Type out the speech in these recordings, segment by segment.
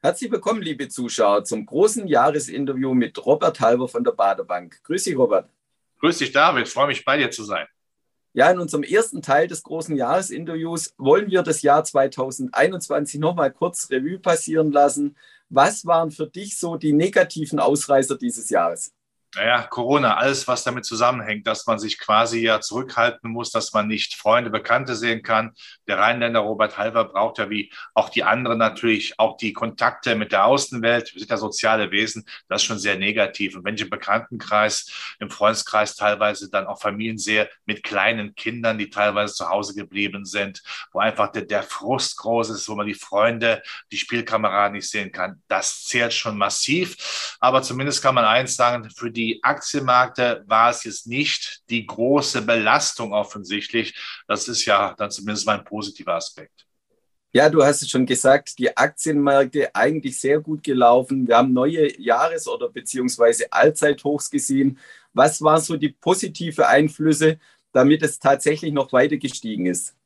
Herzlich willkommen, liebe Zuschauer, zum großen Jahresinterview mit Robert Halber von der Badebank. Grüß dich, Robert. Grüß dich, David. Ich freue mich, bei dir zu sein. Ja, in unserem ersten Teil des großen Jahresinterviews wollen wir das Jahr 2021 nochmal kurz Revue passieren lassen. Was waren für dich so die negativen Ausreißer dieses Jahres? Naja, Corona, alles, was damit zusammenhängt, dass man sich quasi ja zurückhalten muss, dass man nicht Freunde, Bekannte sehen kann. Der Rheinländer Robert Halver braucht ja wie auch die anderen natürlich auch die Kontakte mit der Außenwelt. Wir sind ja soziale Wesen. Das ist schon sehr negativ. Und wenn ich im Bekanntenkreis, im Freundeskreis teilweise dann auch Familien sehe mit kleinen Kindern, die teilweise zu Hause geblieben sind, wo einfach der, der Frust groß ist, wo man die Freunde, die Spielkameraden nicht sehen kann, das zählt schon massiv. Aber zumindest kann man eins sagen, für die die Aktienmärkte war es jetzt nicht die große Belastung offensichtlich. Das ist ja dann zumindest mein positiver Aspekt. Ja, du hast es schon gesagt, die Aktienmärkte eigentlich sehr gut gelaufen. Wir haben neue Jahres- oder beziehungsweise Allzeithochs gesehen. Was waren so die positiven Einflüsse, damit es tatsächlich noch weiter gestiegen ist?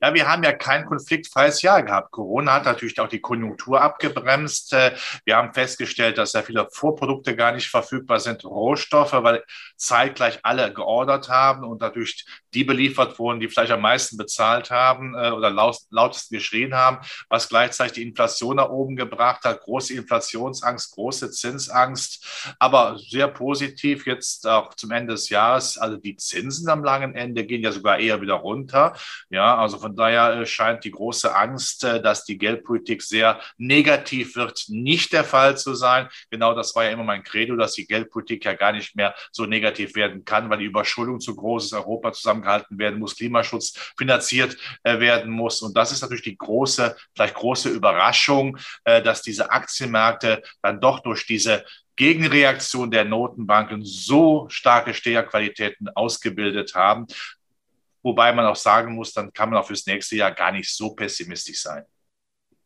Ja, wir haben ja kein konfliktfreies Jahr gehabt. Corona hat natürlich auch die Konjunktur abgebremst. Äh, wir haben festgestellt, dass sehr viele Vorprodukte gar nicht verfügbar sind, Rohstoffe, weil zeitgleich alle geordert haben und dadurch die beliefert wurden, die vielleicht am meisten bezahlt haben äh, oder laut, lautesten geschrien haben, was gleichzeitig die Inflation nach oben gebracht hat. Große Inflationsangst, große Zinsangst, aber sehr positiv jetzt auch zum Ende des Jahres. Also die Zinsen am langen Ende gehen ja sogar eher wieder runter. Ja, also von daher äh, scheint die große Angst, äh, dass die Geldpolitik sehr negativ wird, nicht der Fall zu sein. Genau das war ja immer mein Credo, dass die Geldpolitik ja gar nicht mehr so negativ werden kann, weil die Überschuldung zu groß ist, Europa zusammengehalten werden muss, Klimaschutz finanziert äh, werden muss. Und das ist natürlich die große, vielleicht große Überraschung, dass diese Aktienmärkte dann doch durch diese Gegenreaktion der Notenbanken so starke Steherqualitäten ausgebildet haben, Wobei man auch sagen muss, dann kann man auch fürs nächste Jahr gar nicht so pessimistisch sein.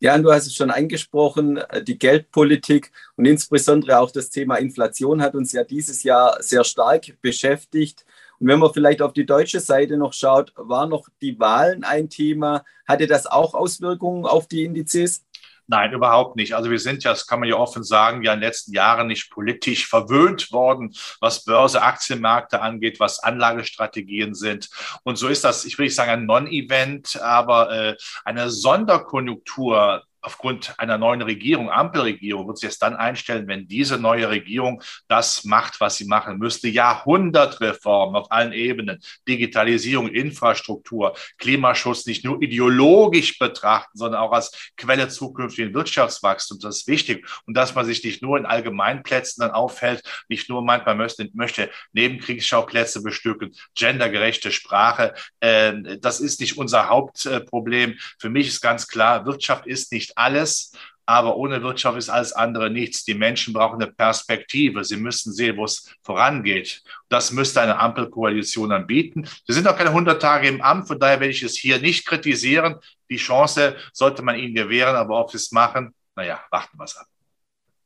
Ja, du hast es schon angesprochen, die Geldpolitik und insbesondere auch das Thema Inflation hat uns ja dieses Jahr sehr stark beschäftigt. Und wenn man vielleicht auf die deutsche Seite noch schaut, waren noch die Wahlen ein Thema? Hatte das auch Auswirkungen auf die Indizes? Nein, überhaupt nicht. Also wir sind ja, das kann man ja offen sagen, ja in den letzten Jahren nicht politisch verwöhnt worden, was Börse, Aktienmärkte angeht, was Anlagestrategien sind. Und so ist das, ich will nicht sagen ein Non-Event, aber äh, eine Sonderkonjunktur aufgrund einer neuen Regierung, Ampelregierung, wird sich erst dann einstellen, wenn diese neue Regierung das macht, was sie machen müsste. Jahrhundertreformen auf allen Ebenen, Digitalisierung, Infrastruktur, Klimaschutz nicht nur ideologisch betrachten, sondern auch als Quelle zukünftigen Wirtschaftswachstums. Das ist wichtig. Und dass man sich nicht nur in Allgemeinplätzen dann aufhält, nicht nur meint, man möchte, möchte Nebenkriegsschauplätze bestücken, gendergerechte Sprache. Äh, das ist nicht unser Hauptproblem. Für mich ist ganz klar, Wirtschaft ist nicht alles, aber ohne Wirtschaft ist alles andere nichts. Die Menschen brauchen eine Perspektive. Sie müssen sehen, wo es vorangeht. Das müsste eine Ampelkoalition anbieten. Sie sind noch keine 100 Tage im Amt, von daher werde ich es hier nicht kritisieren. Die Chance sollte man ihnen gewähren, aber ob sie es machen, naja, warten wir es ab.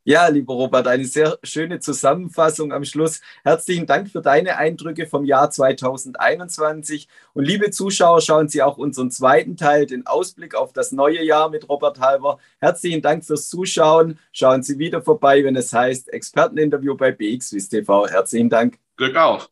Ja, lieber Robert, eine sehr schöne Zusammenfassung am Schluss. Herzlichen Dank für deine Eindrücke vom Jahr 2021. Und liebe Zuschauer, schauen Sie auch unseren zweiten Teil, den Ausblick auf das neue Jahr mit Robert Halver. Herzlichen Dank fürs Zuschauen. Schauen Sie wieder vorbei, wenn es heißt Experteninterview bei BXWIS TV. Herzlichen Dank. Glück auf.